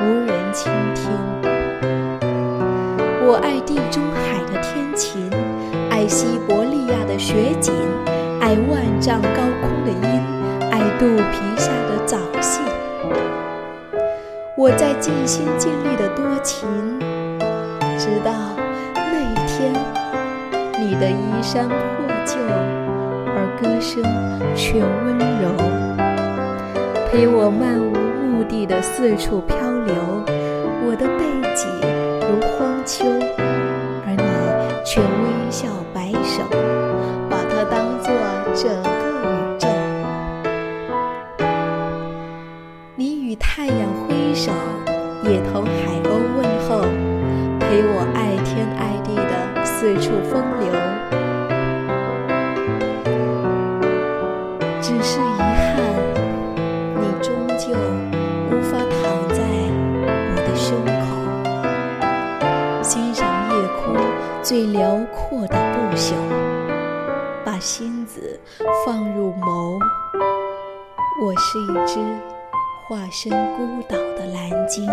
无人倾听。我爱地中海的天晴，爱西伯利亚的雪景，爱万丈高空的鹰，爱肚皮下的藻荇。我在尽心尽力的多情，直到那一天，你的衣衫破旧，而歌声却温柔，陪我漫无目的的四处飘流。我的背脊如荒丘，而你却微笑摆手，把它当作整个宇宙。你与太阳挥手，也同海鸥问候，陪我爱天爱地的四处风流。只是最辽阔的不朽，把心子放入眸。我是一只。化身孤岛的蓝鲸。